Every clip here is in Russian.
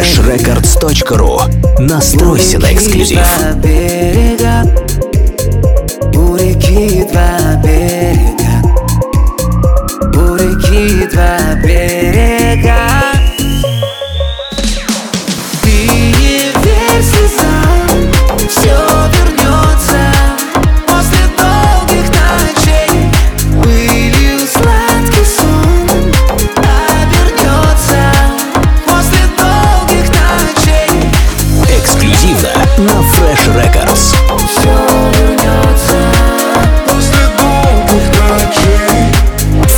freshrecords.ru. Настройся на эксклюзив. У реки два берега. У реки два берега. Records.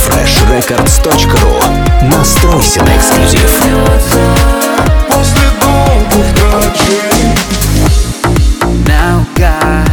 FreshRecords.ru Настройся на эксклюзив. Now, God.